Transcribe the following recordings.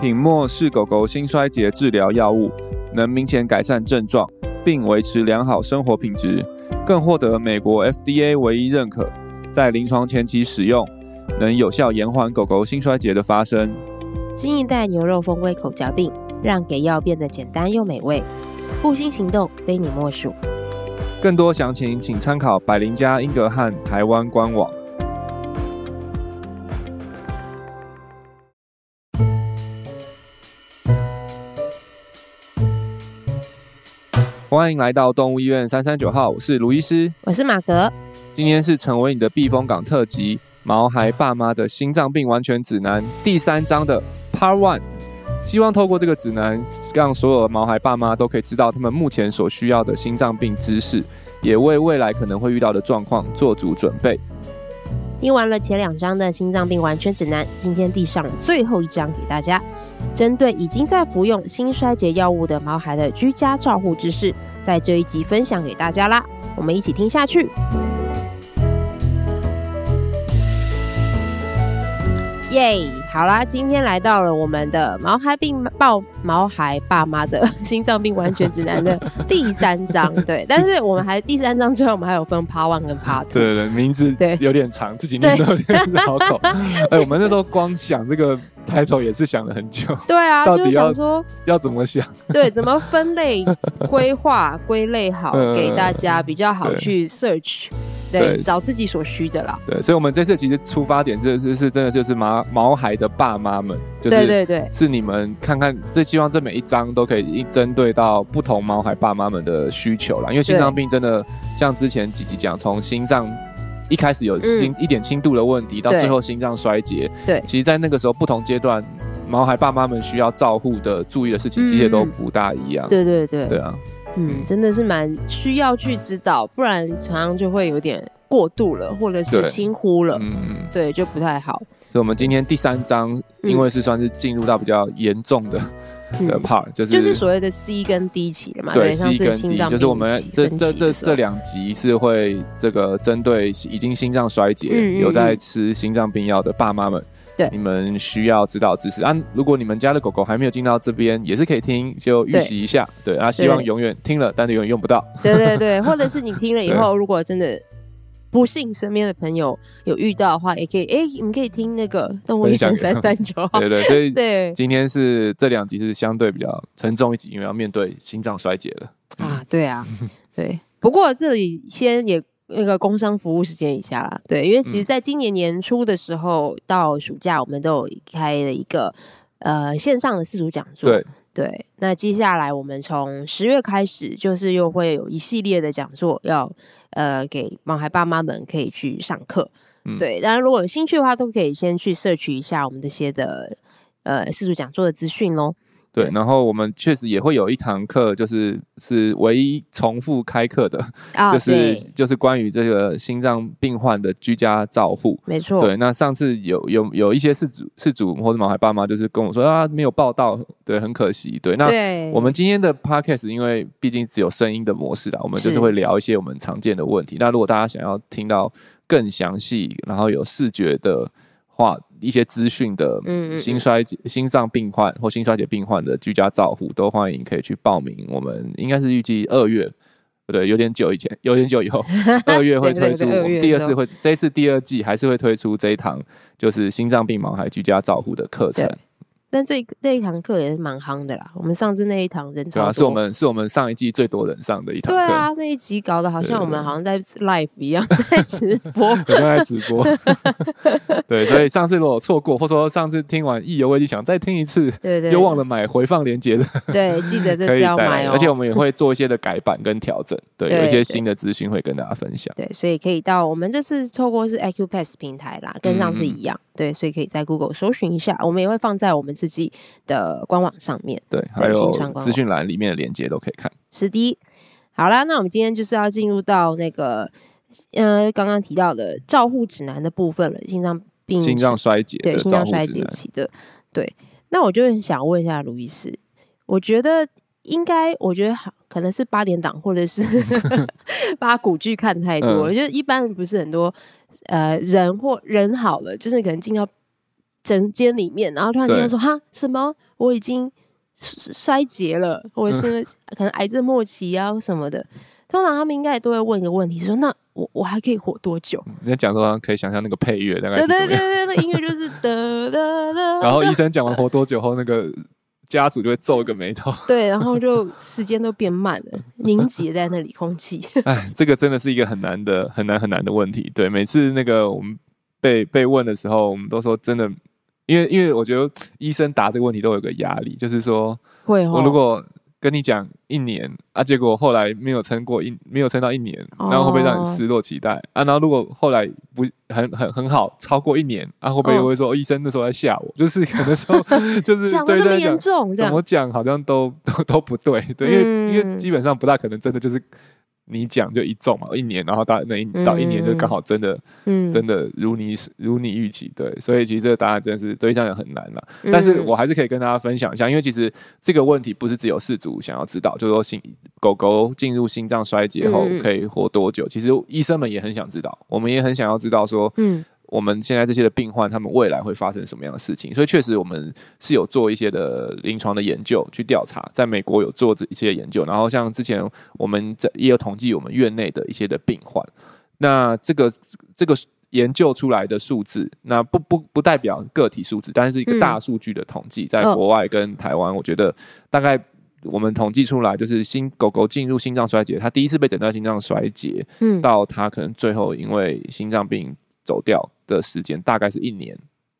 品墨是狗狗心衰竭治疗药物，能明显改善症状，并维持良好生活品质，更获得美国 FDA 唯一认可，在临床前期使用，能有效延缓狗狗心衰竭的发生。新一代牛肉风味口嚼定，让给药变得简单又美味。护心行动，非你莫属。更多详情，请参考百灵家英格汉台湾官网。欢迎来到动物医院三三九号，我是卢医师，我是马格。今天是成为你的避风港特辑，毛孩爸妈的心脏病完全指南第三章的 Part One。希望透过这个指南，让所有的毛孩爸妈都可以知道他们目前所需要的心脏病知识，也为未来可能会遇到的状况做足准备。听完了前两章的心脏病完全指南，今天递上最后一章给大家，针对已经在服用心衰竭药物的毛孩的居家照护知识，在这一集分享给大家啦。我们一起听下去。耶！Yeah, 好啦，今天来到了我们的毛孩病抱毛孩爸妈的 心脏病完全指南的第三章。对，但是我们还第三章之后，我们还有分 Part One 跟 Part Two。对对，名字对有点长，自己念都有点绕口。哎对，我们那时候光想这个 title 也是想了很久。对啊，到底要就是想说要怎么想？对，怎么分类、规划、归类好，给大家比较好去 search。对，找自己所需的啦。对，所以，我们这次其实出发点是是是真的，就是毛毛孩的爸妈们，就是对对对，是你们看看，最希望这每一章都可以针对到不同毛孩爸妈们的需求啦。因为心脏病真的像之前几集讲，从心脏一开始有心一点轻度的问题，到最后心脏衰竭，对，其实，在那个时候不同阶段，毛孩爸妈们需要照护的注意的事情，其实都不大一样。对对对，对啊。嗯，真的是蛮需要去知道，不然常常就会有点过度了，或者是轻忽了，嗯嗯，对，就不太好。所以，我们今天第三章，因为是算是进入到比较严重的的 part，就是就是所谓的 C 跟 D 期了嘛，对，C 跟 D，就是我们这这这这两集是会这个针对已经心脏衰竭、有在吃心脏病药的爸妈们。对，你们需要知道知识啊！如果你们家的狗狗还没有进到这边，也是可以听，就预习一下。对，对啊，希望永远听了，但是永远用不到。对对对，或者是你听了以后，如果真的不幸身边的朋友有遇到的话，也可以，哎、欸，你们可以听那个动物医生三三九号。对对，所以 对，今天是这两集是相对比较沉重一集，因为要面对心脏衰竭了。啊，对啊，对。不过这里先也。那个工商服务时间以下啦，对，因为其实在今年年初的时候，嗯、到暑假我们都有开了一个呃线上的四组讲座，对对。那接下来我们从十月开始，就是又会有一系列的讲座要呃给盲孩爸妈们可以去上课，嗯、对。当然如果有兴趣的话，都可以先去摄取一下我们这些的呃四组讲座的资讯喽。对，然后我们确实也会有一堂课，就是是唯一重复开课的，哦、就是就是关于这个心脏病患的居家照护。没错。对，那上次有有有一些事主事主或者毛孩爸妈，就是跟我说啊，没有报到，对，很可惜。对，那我们今天的 podcast 因为毕竟只有声音的模式啦，我们就是会聊一些我们常见的问题。那如果大家想要听到更详细，然后有视觉的话。一些资讯的心衰竭、心脏病患或心衰竭病患的居家照护，都欢迎可以去报名。我们应该是预计二月，不对，有点久以前，有点久以后，二月会推出。我们第二次会，这一次第二季还是会推出这一堂，就是心脏病毛孩居家照护的课程。但这这一堂课也是蛮夯的啦。我们上次那一堂人超多，是我们是我们上一季最多人上的一堂课。对啊，那一集搞得好像我们好像在 live 一样，在直播，好像在直播。对，所以上次如果错过，或者说上次听完意犹未尽，想再听一次，对对，又忘了买回放连接的，对，记得 这次要买哦。而且我们也会做一些的改版跟调整，对，有一些新的资讯会跟大家分享。对，所以可以到我们这次透过是 Acupass 平台啦，跟上次一样。对，所以可以在 Google 搜寻一下，我们也会放在我们自己的官网上面。对，还有资讯栏里面的链接都可以看。是的，好啦，那我们今天就是要进入到那个，呃，刚刚提到的照护指南的部分了，心脏病、心脏衰竭，对，心脏衰竭期的。对，那我就很想问一下卢医师，我觉得应该，我觉得好，可能是八点档或者是 八股剧看太多，嗯、我觉得一般不是很多。呃，人或人好了，就是可能进到诊间里面，然后突然间说哈什么我已经衰竭了，或者是 可能癌症末期啊什么的。通常他们应该也都会问一个问题，说那我我还可以活多久？你在讲说可以想象那个配乐，大概对对对对，那音乐就是 哒哒哒。然后医生讲完活多久后，那个家属就会皱一个眉头。对，然后就时间都变慢了，凝结在那里，空气。哎，这个真的是一个很难的、很难很难的问题。对，每次那个我们被被问的时候，我们都说真的，因为因为我觉得医生答这个问题都有个压力，就是说，会我如果。跟你讲一年啊，结果后来没有撑过一，没有撑到一年，然后会不会让你失落期待、哦、啊？然后如果后来不很很很好，超过一年啊，会不会又会说、医生那时候在吓我？就是可能说 就是讲那么严重，怎么讲好像都都都不对，对，因为、嗯、因为基本上不大可能真的就是。你讲就一中嘛，一年，然后到那一到一年就刚好真的，嗯，真的如你如你预期，对，所以其实这个答案真的是对这样也很难了。嗯、但是我还是可以跟大家分享一下，因为其实这个问题不是只有饲主想要知道，就是说心狗狗进入心脏衰竭后可以活多久，嗯、其实医生们也很想知道，我们也很想要知道说，嗯。我们现在这些的病患，他们未来会发生什么样的事情？所以确实，我们是有做一些的临床的研究去调查，在美国有做这一些研究。然后像之前我们在也有统计我们院内的一些的病患。那这个这个研究出来的数字，那不不不代表个体数字，但是一个大数据的统计，在国外跟台湾，我觉得大概我们统计出来，就是新狗狗进入心脏衰竭，它第一次被诊断心脏衰竭，嗯，到它可能最后因为心脏病走掉的时间大概是一年，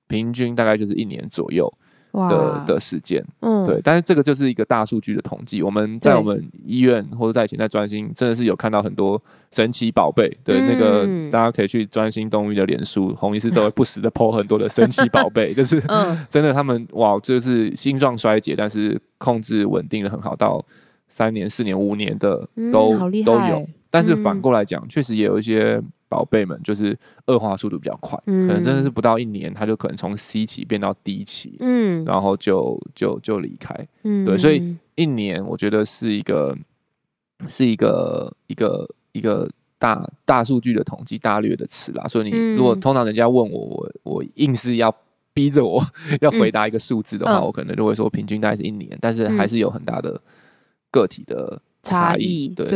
平均大概就是一年左右的哇的时间，嗯，对。但是这个就是一个大数据的统计。我们在我们医院或者在以前在专心，真的是有看到很多神奇宝贝。对，嗯、那个大家可以去专心动物的脸书，洪医师都会不时的 po 很多的神奇宝贝，就是 真的他们哇，就是心脏衰竭，但是控制稳定的很好，到三年、四年、五年的都、嗯、都有。但是反过来讲，确、嗯、实也有一些。宝贝们就是恶化速度比较快，嗯、可能真的是不到一年，他就可能从 C 期变到 D 期，嗯，然后就就就离开，嗯，对，所以一年我觉得是一个是一个一个一个大大数据的统计大略的词啦。所以你如果通常人家问我，我我硬是要逼着我 要回答一个数字的话，嗯、我可能就会说平均大概是一年，但是还是有很大的个体的差异，对，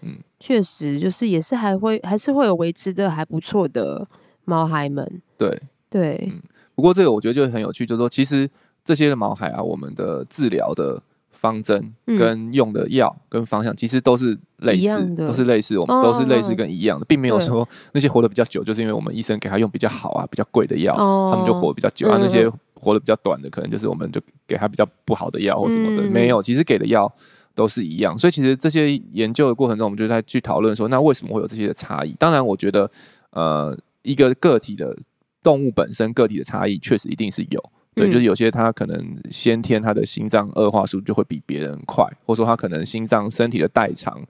嗯。确实，就是也是还会还是会有维持的还不错的毛孩们。对对，嗯，不过这个我觉得就很有趣，就是说其实这些的毛孩啊，我们的治疗的方针跟用的药跟方向其实都是类似，都是类似，我们都是类似跟一样的，并没有说那些活得比较久，就是因为我们医生给他用比较好啊、比较贵的药，他们就活得比较久啊。那些活得比较短的，可能就是我们就给他比较不好的药或什么的，没有，其实给的药。都是一样，所以其实这些研究的过程中，我们就在去讨论说，那为什么会有这些的差异？当然，我觉得，呃，一个个体的动物本身个体的差异，确实一定是有，对，就是有些它可能先天它的心脏恶化速度就会比别人快，或者说它可能心脏身体的代偿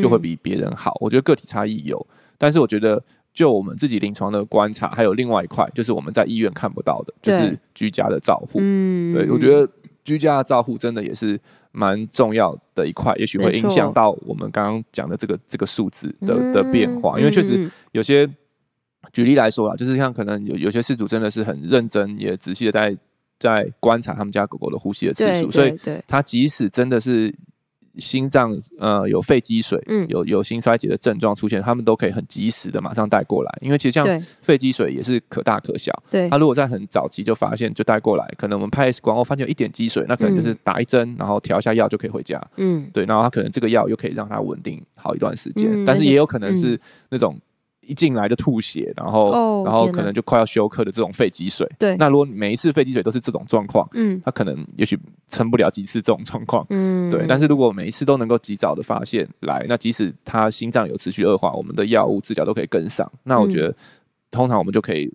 就会比别人好。我觉得个体差异有，但是我觉得就我们自己临床的观察，还有另外一块，就是我们在医院看不到的，就是居家的照护。嗯，对，我觉得居家的照护真的也是。蛮重要的一块，也许会影响到我们刚刚讲的这个这个数字的的变化，因为确实有些，举例来说啊，就是像可能有有些事主真的是很认真也仔细的在在观察他们家狗狗的呼吸的次数，所以他即使真的是。心脏呃有肺积水，嗯，有有心衰竭的症状出现，他们都可以很及时的马上带过来，因为其实像肺积水也是可大可小，对，他如果在很早期就发现就带过来，可能我们拍 X 光后发现有一点积水，那可能就是打一针，然后调一下药就可以回家，嗯，对，然后他可能这个药又可以让他稳定好一段时间，嗯，但是也有可能是那种。一进来就吐血，然后，oh, 然后可能就快要休克的这种肺积水。对，那如果每一次肺积水都是这种状况，嗯，他可能也许撑不了几次这种状况，嗯，对。但是如果每一次都能够及早的发现来，那即使他心脏有持续恶化，我们的药物治疗都可以跟上。那我觉得，嗯、通常我们就可以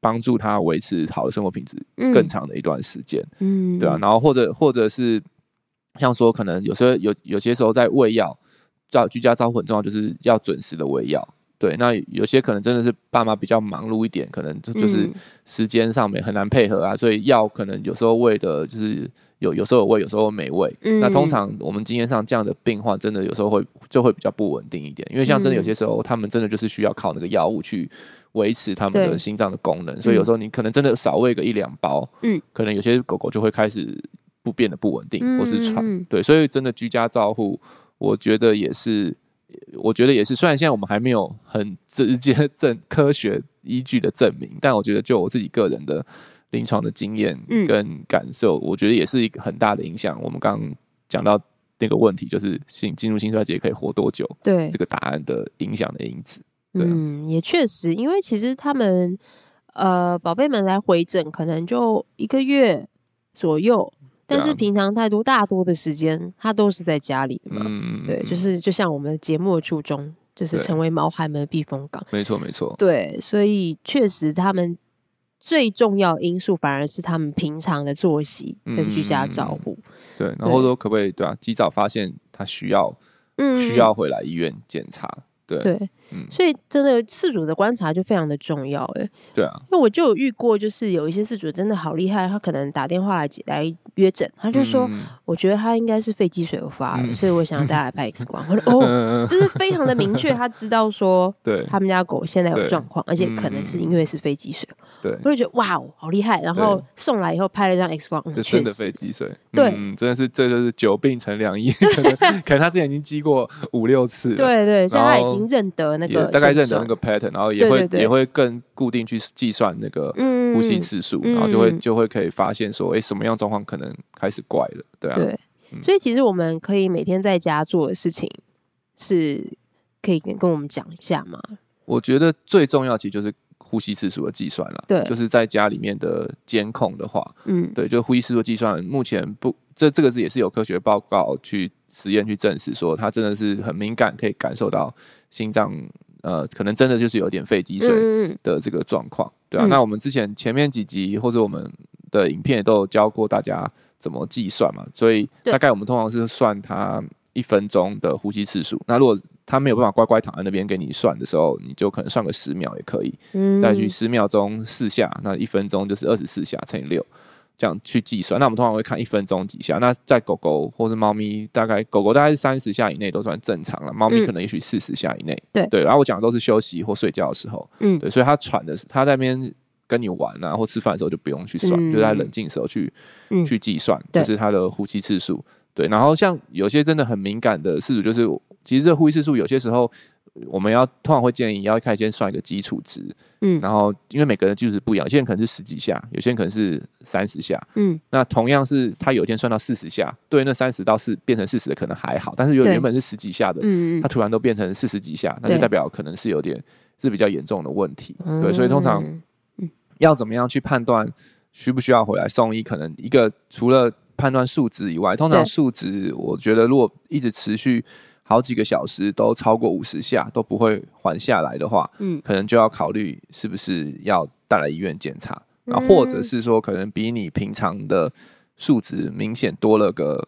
帮助他维持好的生活品质更长的一段时间，嗯，对啊。然后或者或者是像说，可能有时候有有些时候在喂药，照居家照顾很重要，就是要准时的喂药。对，那有些可能真的是爸妈比较忙碌一点，可能就就是时间上面很难配合啊，所以药可能有时候喂的就是有有时候有喂，有时候没喂。嗯、那通常我们经验上这样的病患，真的有时候会就会比较不稳定一点，因为像真的有些时候他们真的就是需要靠那个药物去维持他们的心脏的功能，所以有时候你可能真的少喂个一两包，嗯，可能有些狗狗就会开始不变得不稳定，嗯、或是喘，对，所以真的居家照护，我觉得也是，我觉得也是，虽然现在我们还没有很直接证科学依据的证明，但我觉得就我自己个人的临床的经验跟感受，嗯、我觉得也是一个很大的影响。我们刚刚讲到那个问题，就是性进入心衰竭可以活多久？对，这个答案的影响的因子。嗯，也确实，因为其实他们呃，宝贝们来回诊可能就一个月左右，但是平常太多大多的时间，他都是在家里的嘛。嗯，对，就是就像我们节目的初衷，就是成为毛孩们的避风港。没错，没错。对，所以确实他们最重要的因素反而是他们平常的作息跟居家照护。对，然后说可不可以对啊，及早发现他需要，嗯，需要回来医院检查。对。对嗯、所以真的事主的观察就非常的重要哎，对啊，因为我就有遇过，就是有一些事主真的好厉害，他可能打电话来来约诊，他就说，嗯、我觉得他应该是肺积水而发所以我想要带他来拍 X 光。我说哦，就是非常的明确，他知道说，对，他们家狗现在有状况，而且可能是因为是肺积水。对，我就觉得哇哦，好厉害！然后送来以后拍了一张 X 光，嗯真的肺积水。对，真的是这就是久病成良医，可能 可能他之前已经积过五六次。对对，所以他已经认得那个，大概认得那个 pattern，然后也会也会更固定去计算那个呼吸次数，然后就会就会可以发现说，哎，什么样状况可能开始怪了，对啊。对，所以其实我们可以每天在家做的事情，是可以跟跟我们讲一下吗？我觉得最重要其实就是。呼吸次数的计算了，对，就是在家里面的监控的话，嗯，对，就呼吸次数计算，目前不，这这个字也是有科学报告去实验去证实说，它真的是很敏感，可以感受到心脏，呃，可能真的就是有点肺积水的这个状况，嗯、对啊。嗯、那我们之前前面几集或者我们的影片也都有教过大家怎么计算嘛，所以大概我们通常是算它一分钟的呼吸次数。那如果他没有办法乖乖躺在那边给你算的时候，你就可能算个十秒也可以，嗯，再去十秒钟四下，那一分钟就是二十四下乘以六，这样去计算。那我们通常会看一分钟几下。那在狗狗或是猫咪，大概狗狗大概是三十下以内都算正常了，猫咪可能也许四十下以内。对对，然后我讲的都是休息或睡觉的时候，嗯，对，所以它喘的是它在那边跟你玩啊或吃饭的时候就不用去算，就在冷静的时候去去计算，这是它的呼吸次数。对，然后像有些真的很敏感的事主，就是。其实这呼吸次数有些时候，我们要通常会建议要开始先算一个基础值，嗯，然后因为每个人的基础值不一样，有些人可能是十几下，有些人可能是三十下，嗯，那同样是他有一天算到四十下，对，那三十到四变成四十的可能还好，但是有原本是十几下的，嗯，他突然都变成四十几下，那就代表可能是有点是比较严重的问题，对，所以通常要怎么样去判断需不需要回来送医，可能一个除了判断数值以外，通常数值我觉得如果一直持续。好几个小时都超过五十下都不会缓下来的话，嗯，可能就要考虑是不是要带来医院检查，然后或者是说可能比你平常的数值明显多了个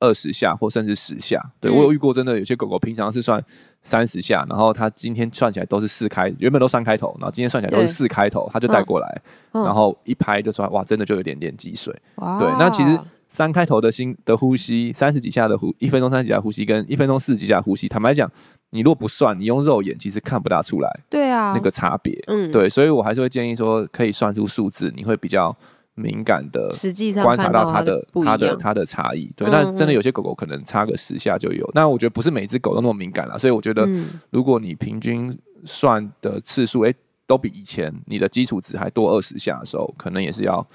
二十下或甚至十下。对，我有遇过，真的有些狗狗平常是算三十下，然后它今天算起来都是四开，原本都三开头，然后今天算起来都是四开头，它就带过来，然后一拍就说哇，真的就有点点积水。对，那其实。三开头的心的呼吸，三十几下的呼，一分钟三十几下呼吸，跟一分钟四十几下呼吸，坦白讲，你如果不算，你用肉眼其实看不大出来。对啊，那个差别，嗯，对，所以我还是会建议说，可以算出数字，你会比较敏感的，实际上观察到它的它的它的差异。对，那真的有些狗狗可能差个十下就有，那我觉得不是每只狗都那么敏感了，所以我觉得，如果你平均算的次数，哎，都比以前你的基础值还多二十下的时候，可能也是要。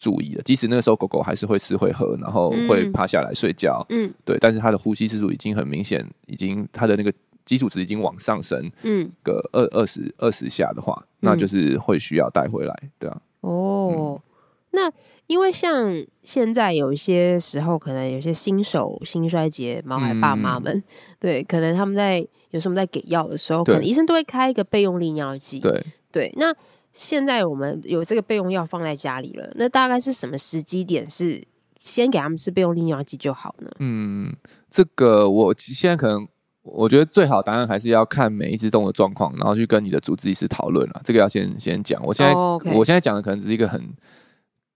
注意的，即使那个时候狗狗还是会吃会喝，然后会趴下来睡觉，嗯，对，但是它的呼吸次数已经很明显，已经它的那个基础值已经往上升，嗯，个二二十二十下的话，那就是会需要带回来，对啊。哦，嗯、那因为像现在有一些时候，可能有些新手心衰竭毛孩爸妈们，嗯、对，可能他们在有时候在给药的时候，可能医生都会开一个备用利尿剂，对。对，那。现在我们有这个备用药放在家里了，那大概是什么时机点是先给他们吃备用利尿剂就好呢？嗯，这个我现在可能我觉得最好答案还是要看每一只动物的状况，然后去跟你的主治医师讨论了。这个要先先讲。我现在、oh. 我现在讲的可能只是一个很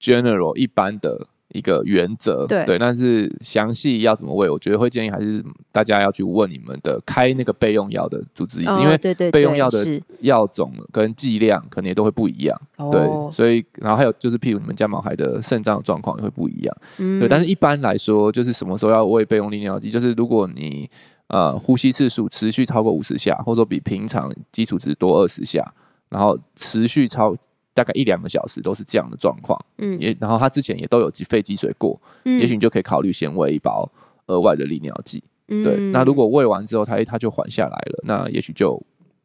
general 一般的一个原则，对。对，但是详细要怎么喂，我觉得会建议还是大家要去问你们的开那个备用药的主治医师，哦、因为备用药的药种跟剂量可能也都会不一样，对，哦、所以然后还有就是譬如你们家毛孩的肾脏状况也会不一样，嗯，对，但是一般来说就是什么时候要喂备用利尿剂，就是如果你呃呼吸次数持续超过五十下，或者说比平常基础值多二十下，然后持续超。大概一两个小时都是这样的状况，嗯，也然后他之前也都有肺积水过，嗯，也许你就可以考虑先喂一包额外的利尿剂，嗯，对。那如果喂完之后他他就缓下来了，那也许就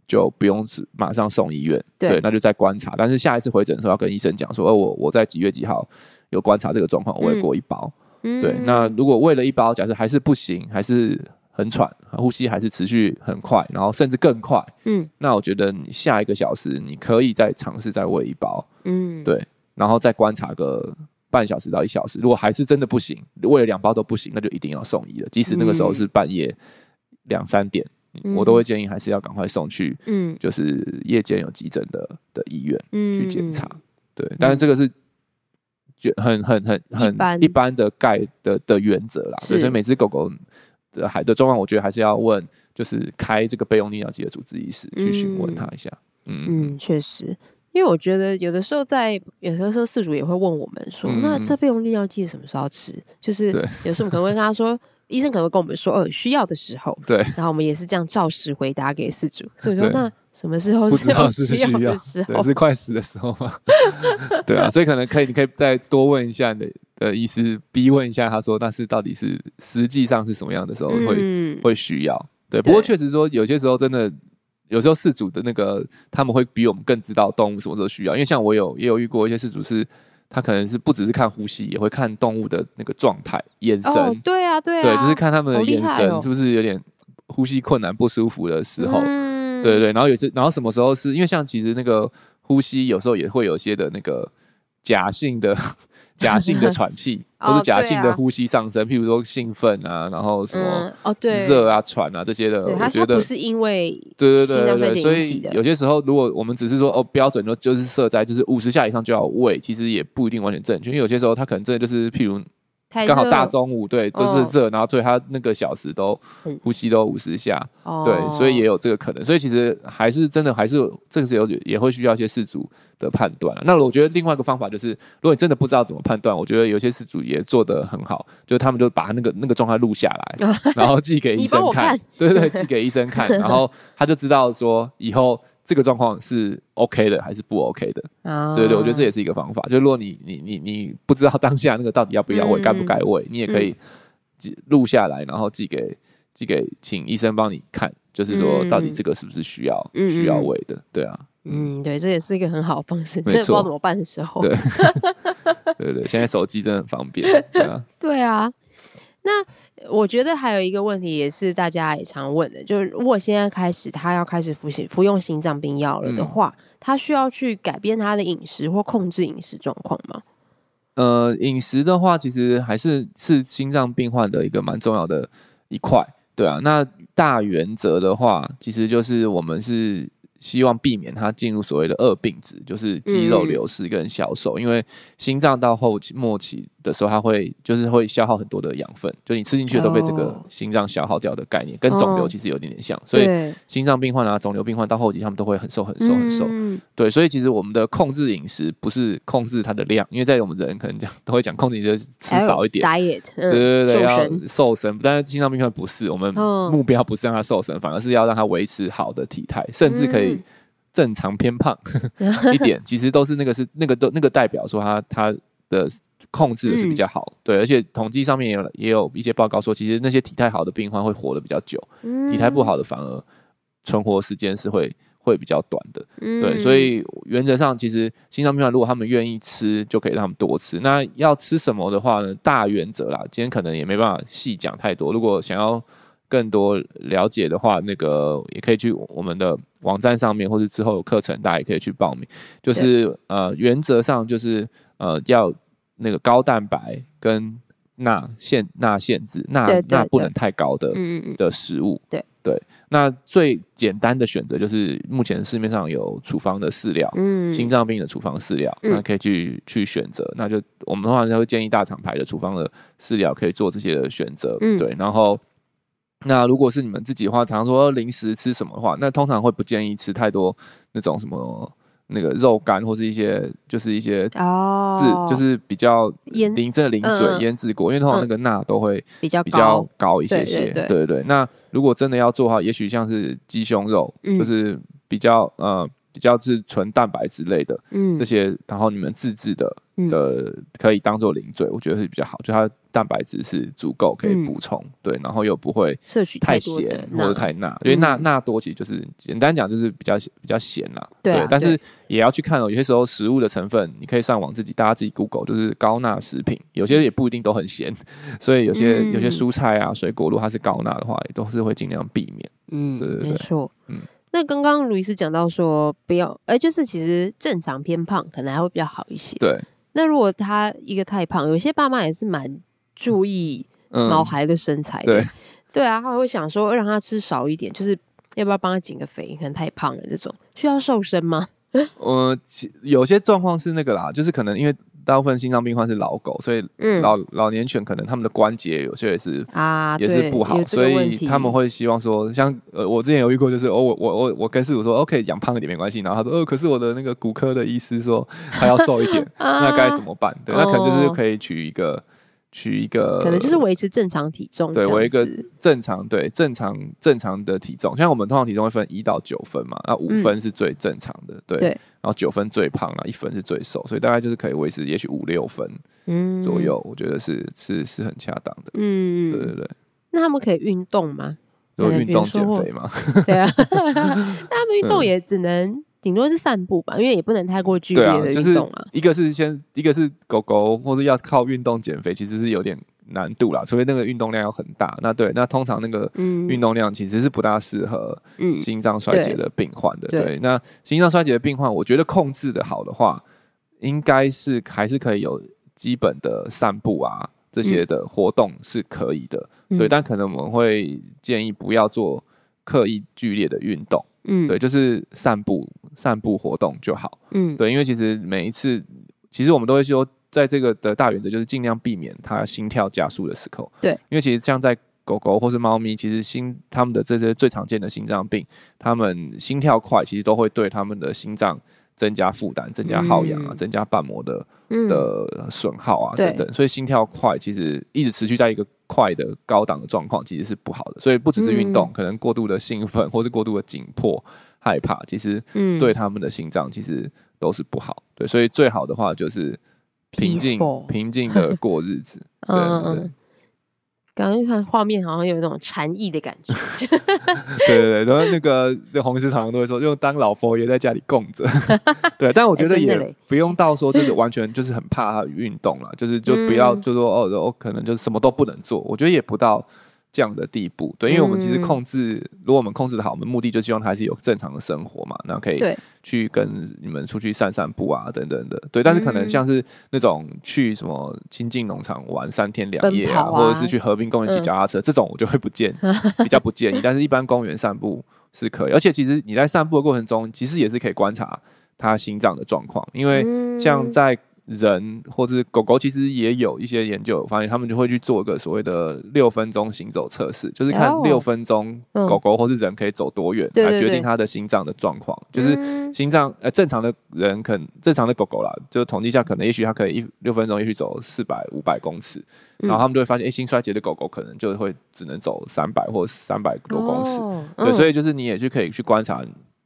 就不用马上送医院，对，对，那就再观察。但是下一次回诊的时候要跟医生讲说，哦，我我在几月几号有观察这个状况，我喂过一包，嗯，对。那如果喂了一包，假设还是不行，还是。很喘，呼吸还是持续很快，然后甚至更快。嗯，那我觉得你下一个小时你可以再尝试再喂一包。嗯，对，然后再观察个半小时到一小时。如果还是真的不行，喂了两包都不行，那就一定要送医了。即使那个时候是半夜两三点，嗯，我都会建议还是要赶快送去。嗯，就是夜间有急诊的的医院去检查。对，但是这个是就很很很很一般的概的的原则啦。所以每只狗狗。的海的状况，我觉得还是要问，就是开这个备用利尿剂的主治医师去询问他一下。嗯嗯，确实，因为我觉得有的时候在有的时候饲主也会问我们说，嗯、那这备用利尿剂什么时候吃？就是有时候我们可能会跟他说，医生可能会跟我们说，哦，需要的时候。对。然后我们也是这样照实回答给饲主。所以说，那什么时候是需要的时候？对，是快死的时候吗？对啊，所以可能可以，你可以再多问一下你的。呃，医师逼问一下，他说，那是到底是实际上是什么样的时候会、嗯、会需要？对，不过确实说有些时候真的，有时候饲主的那个他们会比我们更知道动物什么时候需要，因为像我有也有遇过一些饲主是，他可能是不只是看呼吸，也会看动物的那个状态、眼神、哦，对啊，对啊，对，就是看他们的眼神是不是有点呼吸困难、不舒服的时候，嗯、对，对对，然后有些，然后什么时候是因为像其实那个呼吸有时候也会有一些的那个假性的。假性的喘气，或是假性的呼吸上升，譬如说兴奋啊，然后什么哦对热啊喘啊这些的，我觉得不是因为对对对对，所以有些时候如果我们只是说哦标准就就是设在就是五十下以上就要喂，其实也不一定完全正确，因为有些时候他可能真的就是譬如刚好大中午对都是热，然后对他那个小时都呼吸都五十下，对，所以也有这个可能，所以其实还是真的还是这个是有也会需要一些事主的判断。那我觉得另外一个方法就是，如果你真的不知道怎么判断，我觉得有些事主也做得很好，就是他们就把那个那个状态录下来，然后寄给医生看，看。对，对对，寄给医生看，然后他就知道说以后这个状况是 OK 的还是不 OK 的。啊，对对，我觉得这也是一个方法。就如果你你你你不知道当下那个到底要不要喂，该、嗯、不该喂，你也可以录下来，然后寄给寄给请医生帮你看，就是说到底这个是不是需要、嗯、需要喂的，对啊。嗯，对，这也是一个很好的方式。真的不知道怎么办的时候，对，对对，现在手机真的很方便。对啊，对啊。那我觉得还有一个问题，也是大家也常问的，就是如果现在开始他要开始服心服用心脏病药了的话，嗯、他需要去改变他的饮食或控制饮食状况吗？呃，饮食的话，其实还是是心脏病患的一个蛮重要的一块。对啊，那大原则的话，其实就是我们是。希望避免他进入所谓的恶病值，就是肌肉流失跟消瘦，嗯、因为心脏到后期末期的时候，它会就是会消耗很多的养分，就你吃进去的都被这个心脏消耗掉的概念，跟肿瘤其实有点点像，哦、所以心脏病患啊、肿瘤病患到后期他们都会很瘦、很瘦、很瘦。嗯、对，所以其实我们的控制饮食不是控制它的量，因为在我们人可能讲都会讲控制饮食吃少一点，diet，对对对，要瘦身，但是心脏病患不是，我们目标不是让他瘦身，反而是要让他维持好的体态，甚至可以。正常偏胖 一点，其实都是那个是那个都那个代表说他他的控制的是比较好，嗯、对，而且统计上面也有也有一些报告说，其实那些体态好的病患会活得比较久，嗯、体态不好的反而存活时间是会会比较短的，嗯、对，所以原则上其实心脏病患如果他们愿意吃，就可以让他们多吃。那要吃什么的话呢？大原则啦，今天可能也没办法细讲太多。如果想要更多了解的话，那个也可以去我们的网站上面，或者之后有课程，大家也可以去报名。就是呃，原则上就是呃，要那个高蛋白跟钠限钠限制，钠钠不能太高的的食物。对对，那最简单的选择就是目前市面上有处方的饲料，嗯，心脏病的处方饲料，嗯、那可以去去选择。那就我们的话，就会建议大厂牌的处方的饲料可以做这些的选择，嗯，对。然后，那如果是你们自己的话，常说零食吃什么的话，那通常会不建议吃太多那种什么。那个肉干或是一些就是一些哦，就是比较零这零嘴腌制过，因为通常那个钠都会比较比较高一些些，对对对。那如果真的要做的话，也许像是鸡胸肉，就是比较呃。比较是纯蛋白质类的，嗯，这些，然后你们自制的的可以当做零嘴，我觉得是比较好，就它蛋白质是足够可以补充，对，然后又不会摄取太咸或者太钠，因为钠钠多其实就是简单讲就是比较比较咸啦，对，但是也要去看哦，有些时候食物的成分你可以上网自己大家自己 Google，就是高钠食品，有些也不一定都很咸，所以有些有些蔬菜啊水果如果它是高钠的话，也都是会尽量避免，嗯，对对对，没错，嗯。那刚刚卢医师讲到说，不要，哎、欸，就是其实正常偏胖可能还会比较好一些。对。那如果他一个太胖，有些爸妈也是蛮注意毛孩的身材的。嗯、对。对啊，他会想说让他吃少一点，就是要不要帮他减个肥？可能太胖了，这种需要瘦身吗？呃，有些状况是那个啦，就是可能因为。大部分心脏病患是老狗，所以老、嗯、老年犬可能他们的关节有些也是啊，也是不好，所以他们会希望说，像呃，我之前有遇过，就是哦，我我我我跟师傅说，OK，养胖一点没关系，然后他说，哦，可是我的那个骨科的医师说他要瘦一点，啊、那该怎么办？对，那可能就是可以取一个。取一个，可能就是维持正常体重，对，维一个正常，对，正常正常的体重。像我们通常体重会分一到九分嘛，那五分是最正常的，对，然后九分最胖啊，一分是最瘦，所以大概就是可以维持，也许五六分左右，我觉得是是是很恰当的，嗯，对对对。那他们可以运动吗？有运动减肥吗？对啊，那他们运动也只能。顶多是散步吧，因为也不能太过剧烈的运动啊。一个是先，一个是狗狗，或者要靠运动减肥，其实是有点难度啦。除非那个运动量要很大，那对，那通常那个运动量其实是不大适合心脏衰竭的病患的。对，那心脏衰竭的病患，我觉得控制的好的话，应该是还是可以有基本的散步啊这些的活动是可以的。对，但可能我们会建议不要做刻意剧烈的运动。嗯，对，就是散步、散步活动就好。嗯，对，因为其实每一次，其实我们都会说，在这个的大原则就是尽量避免它心跳加速的时候。对，因为其实像在狗狗或是猫咪，其实心他们的这些最常见的心脏病，他们心跳快，其实都会对他们的心脏增加负担、增加耗氧啊、嗯、增加瓣膜的的损耗啊等等。所以心跳快，其实一直持续在一个。快的高档的状况其实是不好的，所以不只是运动，嗯、可能过度的兴奋 或是过度的紧迫、害怕，其实对他们的心脏其实都是不好。对，所以最好的话就是平静、平静的过日子。对，对，对。刚刚看画面，好像有一种禅意的感觉。对对对，然后那个那洪医师常常都会说，用当老佛爷在家里供着。对，但我觉得也不用到说这个完全就是很怕他运动了，就是就不要就说哦，哦，可能就是什么都不能做。我觉得也不到。这样的地步，对，因为我们其实控制，嗯、如果我们控制的好，我们目的就希望他还是有正常的生活嘛，那可以去跟你们出去散散步啊，等等的，对。但是可能像是那种去什么亲近农场玩三天两夜啊，啊或者是去河滨公园骑脚踏车，嗯、这种我就会不建议，比较不建议。但是一般公园散步是可以，而且其实你在散步的过程中，其实也是可以观察他心脏的状况，因为像在。人或者是狗狗其实也有一些研究发现，他们就会去做一个所谓的六分钟行走测试，就是看六分钟狗狗或是人可以走多远，来决定它的心脏的状况。就是心脏呃正常的人可能正常的狗狗啦，就统计下可能也许它可以一六分钟也许走四百五百公尺，然后他们就会发现，哎，心衰竭的狗狗可能就会只能走三百或三百多公尺。对，所以就是你也就可以去观察，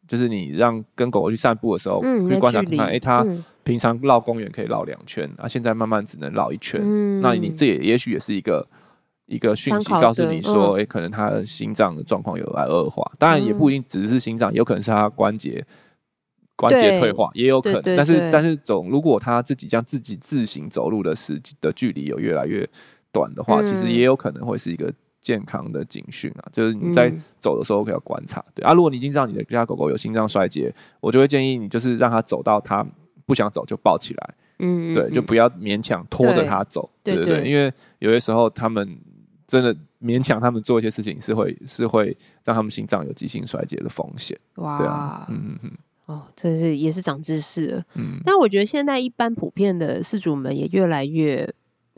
就是你让跟狗狗去散步的时候，去观察看，哎，它。平常绕公园可以绕两圈，啊，现在慢慢只能绕一圈。嗯、那你这也也许也是一个一个讯息，告诉你说，哎、嗯欸，可能他的心脏的状况有来恶化。当然也不一定只是心脏，有可能是他关节关节退化，也有可能。但是但是总如果他自己将自己自行走路的时的距离有越来越短的话，嗯、其实也有可能会是一个健康的警讯啊。就是你在走的时候可以要观察。对啊，如果你已经知道你的家狗狗有心脏衰竭，我就会建议你就是让它走到它。不想走就抱起来，嗯，对，就不要勉强拖着他走，对对对，因为有些时候他们真的勉强他们做一些事情，是会是会让他们心脏有急性衰竭的风险。哇，对啊，嗯嗯嗯，哦，这是也是长知识了。嗯，但我觉得现在一般普遍的饲主们也越来越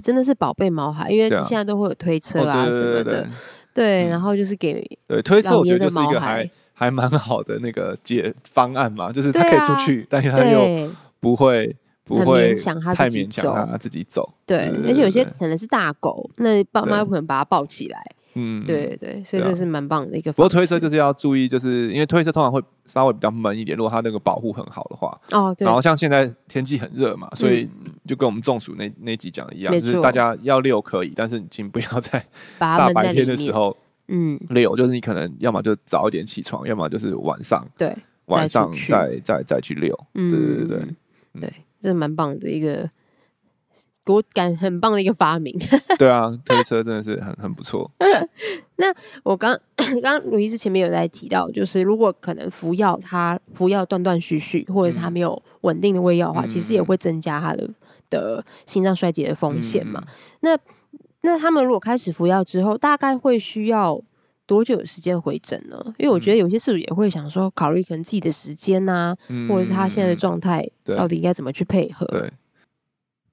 真的是宝贝毛孩，因为现在都会有推车啊什么的，对，然后就是给对推车，我觉得就是一个还还蛮好的那个解方案嘛，就是他可以出去，但是他又不会。不会太勉强他自己走，对，而且有些可能是大狗，那爸妈有可能把它抱起来，嗯，对对，所以这是蛮棒的一个。不过推车就是要注意，就是因为推车通常会稍微比较闷一点，如果它那个保护很好的话，哦，对。然后像现在天气很热嘛，所以就跟我们中暑那那集讲的一样，就是大家要遛可以，但是请不要在大白天的时候，嗯，遛，就是你可能要么就早一点起床，要么就是晚上，对，晚上再再再去遛，对对对对，对。这是蛮棒的一个，我感很棒的一个发明。对啊，推车真的是很很不错。那我刚刚刚卢医师前面有在提到，就是如果可能服药，他服药断断续续，或者是他没有稳定的喂药的话，嗯、其实也会增加他的的心脏衰竭的风险嘛。嗯、那那他们如果开始服药之后，大概会需要多久的时间回诊呢？因为我觉得有些事主也会想说，考虑可能自己的时间呐、啊，嗯、或者是他现在的状态，到底应该怎么去配合？对，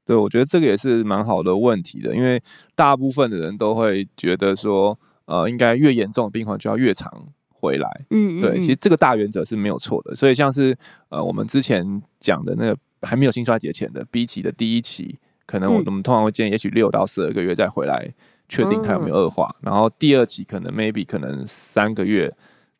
对，我觉得这个也是蛮好的问题的，因为大部分的人都会觉得说，呃，应该越严重的病患就要越长回来。嗯，嗯，嗯，对，其实这个大原则是没有错的。所以像是呃，我们之前讲的那个还没有心衰竭前的 B 期的第一期，可能我们通常会建议，也许六到十二个月再回来。确定它有没有恶化，然后第二期可能 maybe 可能三个月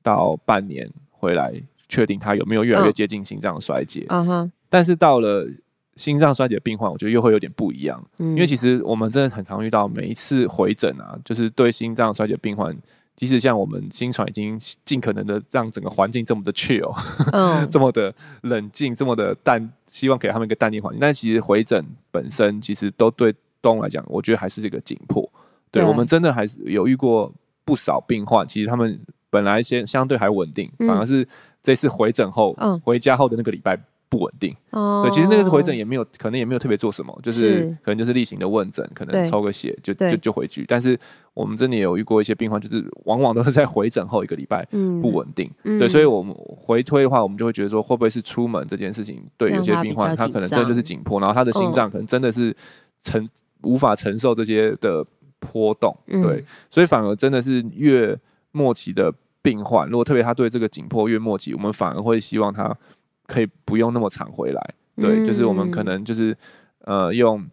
到半年回来，确定它有没有越来越接近心脏衰竭。嗯哼。但是到了心脏衰竭病患，我觉得又会有点不一样，因为其实我们真的很常遇到，每一次回诊啊，就是对心脏衰竭病患，即使像我们新传已经尽可能的让整个环境这么的 chill，嗯，这么的冷静，这么的淡，希望给他们一个淡定环境，但其实回诊本身其实都对动物来讲，我觉得还是这个紧迫。对，我们真的还是有遇过不少病患，其实他们本来先相对还稳定，反而是这次回诊后，回家后的那个礼拜不稳定。对，其实那个是回诊也没有，可能也没有特别做什么，就是。可能就是例行的问诊，可能抽个血就就就回去。但是我们真的也有遇过一些病患，就是往往都是在回诊后一个礼拜不稳定。对，所以我们回推的话，我们就会觉得说，会不会是出门这件事情对有些病患他可能真的就是紧迫，然后他的心脏可能真的是承无法承受这些的。波动，对，所以反而真的是越末期的病患，如果特别他对这个紧迫越末期，我们反而会希望他可以不用那么常回来，对，就是我们可能就是呃用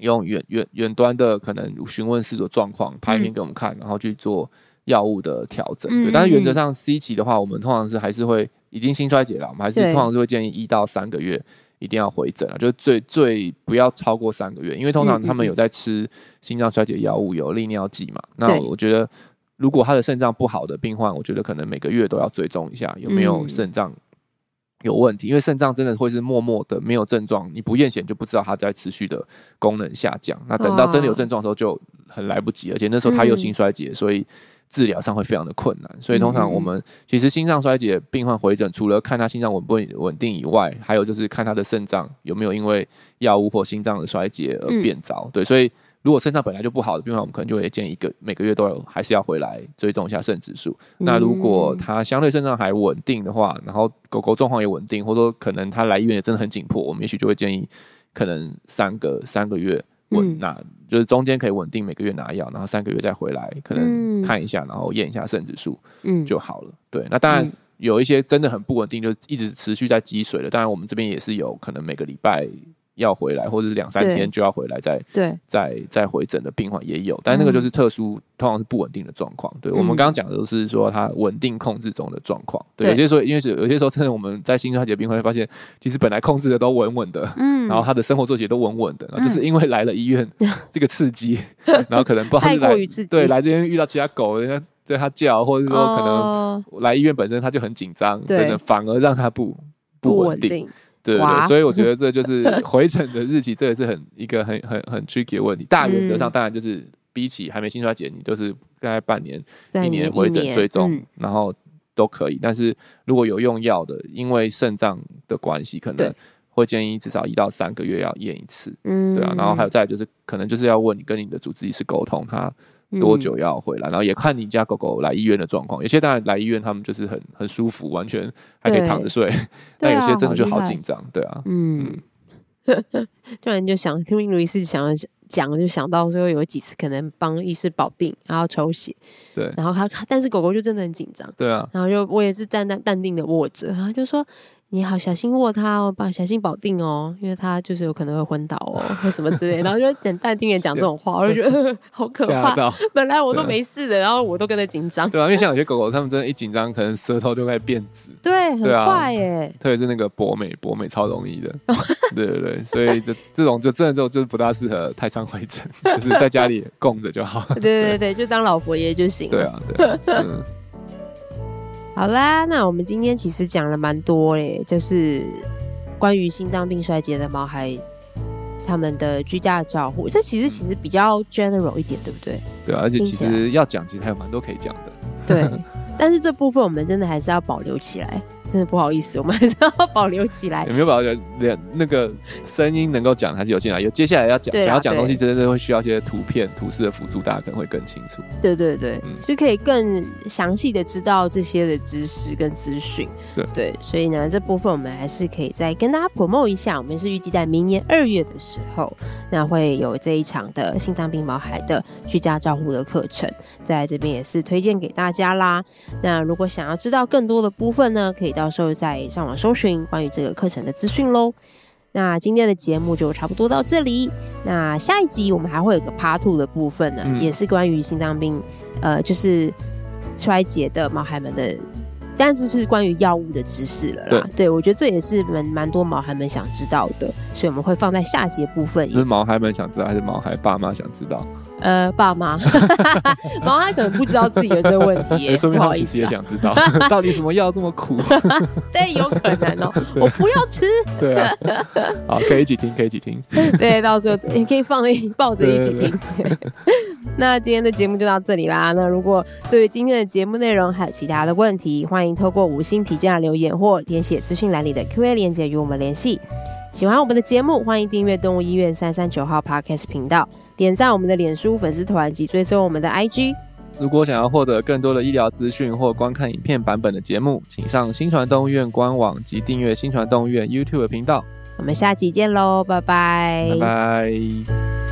用远远远端的可能询问式的状况，拍片给我们看，然后去做药物的调整，对，但是原则上 C 期的话，我们通常是还是会已经心衰竭了，我们还是通常是会建议一到三个月。一定要回诊啊，就最最不要超过三个月，因为通常他们有在吃心脏衰竭药物，有利尿剂嘛。那我觉得，如果他的肾脏不好的病患，我觉得可能每个月都要追踪一下有没有肾脏有问题，因为肾脏真的会是默默的没有症状，你不验血就不知道他在持续的功能下降。那等到真的有症状的时候就很来不及，而且那时候他又心衰竭，所以。治疗上会非常的困难，所以通常我们其实心脏衰竭病患回诊，除了看他心脏稳不稳定以外，还有就是看他的肾脏有没有因为药物或心脏的衰竭而变糟。对，所以如果肾脏本来就不好的病患，我们可能就会建议一个每个月都要还是要回来追踪一下肾指数。那如果他相对肾脏还稳定的话，然后狗狗状况也稳定，或者说可能他来医院也真的很紧迫，我们也许就会建议可能三个三个月。稳，那就是中间可以稳定每个月拿药，然后三个月再回来，可能看一下，然后验一下肾指数，嗯，就好了。对，那当然有一些真的很不稳定，就一直持续在积水的。当然我们这边也是有可能每个礼拜。要回来，或者是两三天就要回来再，再对，再再回诊的病患也有，但那个就是特殊，通常是不稳定的状况。对，我们刚刚讲的都是说它稳定控制中的状况。对，有些时候因为是有些时候，真的我们在心衰竭病患会发现，其实本来控制的都稳稳的，嗯，然后他的生活作息都稳稳的，就是因为来了医院 这个刺激，然后可能不知道是来，对，来这边遇到其他狗，人家对他叫，或者是说可能来医院本身他就很紧张，对，反而让他不不稳定。对所以我觉得这就是 回诊的日期，这也是很一个很很很 tricky 的问题。大原则上当然就是比起还没心衰竭，你都是大概半年、一年回诊追踪，然后都可以。但是如果有用药的，因为肾脏的关系，可能会建议至少一到三个月要验一次。对啊，然后还有再就是可能就是要问你跟你的主治医师沟通，他多久要回来，嗯、然后也看你家狗狗来医院的状况。有些当然来医院，他们就是很很舒服，完全还可以躺着睡。但有些真的就好紧张，对啊，嗯。突然就想听卢医师想讲，就想到说有几次可能帮医师保定，然后抽血，对，然后他但是狗狗就真的很紧张，对啊，然后就我也是淡淡淡定的握着，然后就说。你好，小心握它哦，把小心保定哦，因为它就是有可能会昏倒哦，或什么之类。然后就很淡定的讲这种话，我就觉得好可怕。本来我都没事的，然后我都跟着紧张。对啊，因为像有些狗狗，它们真的，一紧张，可能舌头就会变紫。对，很快耶。特别是那个博美，博美超容易的。对对对，所以就这种就真的就就是不大适合太上回诊，就是在家里供着就好。对对对，就当老佛爷就行。对啊，对好啦，那我们今天其实讲了蛮多诶，就是关于心脏病衰竭的毛孩他们的居家照护，这其实其实比较 general 一点，对不对？对啊，而且其实要讲，其实还有蛮多可以讲的。对，但是这部分我们真的还是要保留起来。真的不好意思，我们还是要 保留起来。有没有保留？连那个声音能够讲还是有进来？有接下来要讲，想要讲东西，真的会需要一些图片、图示的辅助，大家可能会更清楚。对对对，嗯，就可以更详细的知道这些的知识跟资讯。对对，所以呢，这部分我们还是可以再跟大家 promote 一下。我们是预计在明年二月的时候，那会有这一场的心脏病毛孩的居家照护的课程，在这边也是推荐给大家啦。那如果想要知道更多的部分呢，可以。到时候再上网搜寻关于这个课程的资讯喽。那今天的节目就差不多到这里。那下一集我们还会有个 Part Two 的部分呢，嗯、也是关于心脏病，呃，就是衰竭的毛孩们的，但是是关于药物的知识了啦。对，对我觉得这也是蛮蛮多毛孩们想知道的，所以我们会放在下节部分。是毛孩们想知道，还是毛孩爸妈想知道？呃，爸妈，然后他可能不知道自己有这个问题，欸，说明他其实也想知道，到底什么药这么苦？对，有可能哦，喔，我不要吃。对啊，好，可以一起听，可以一起听。对，到时候你可以放一抱着一起听。那今天的节目就到这里啦。那如果对于今天的节目内容还有其他的问题，欢迎透过五星评价留言或填写资讯栏里的 Q&A 链接与我们联系。喜欢我们的节目，欢迎订阅动物医院三三九号 Podcast 频道，点赞我们的脸书粉丝团及追踪我们的 IG。如果想要获得更多的医疗资讯或观看影片版本的节目，请上新传动物医院官网及订阅新传动物医院 YouTube 频道。我们下集见喽，拜拜，拜拜。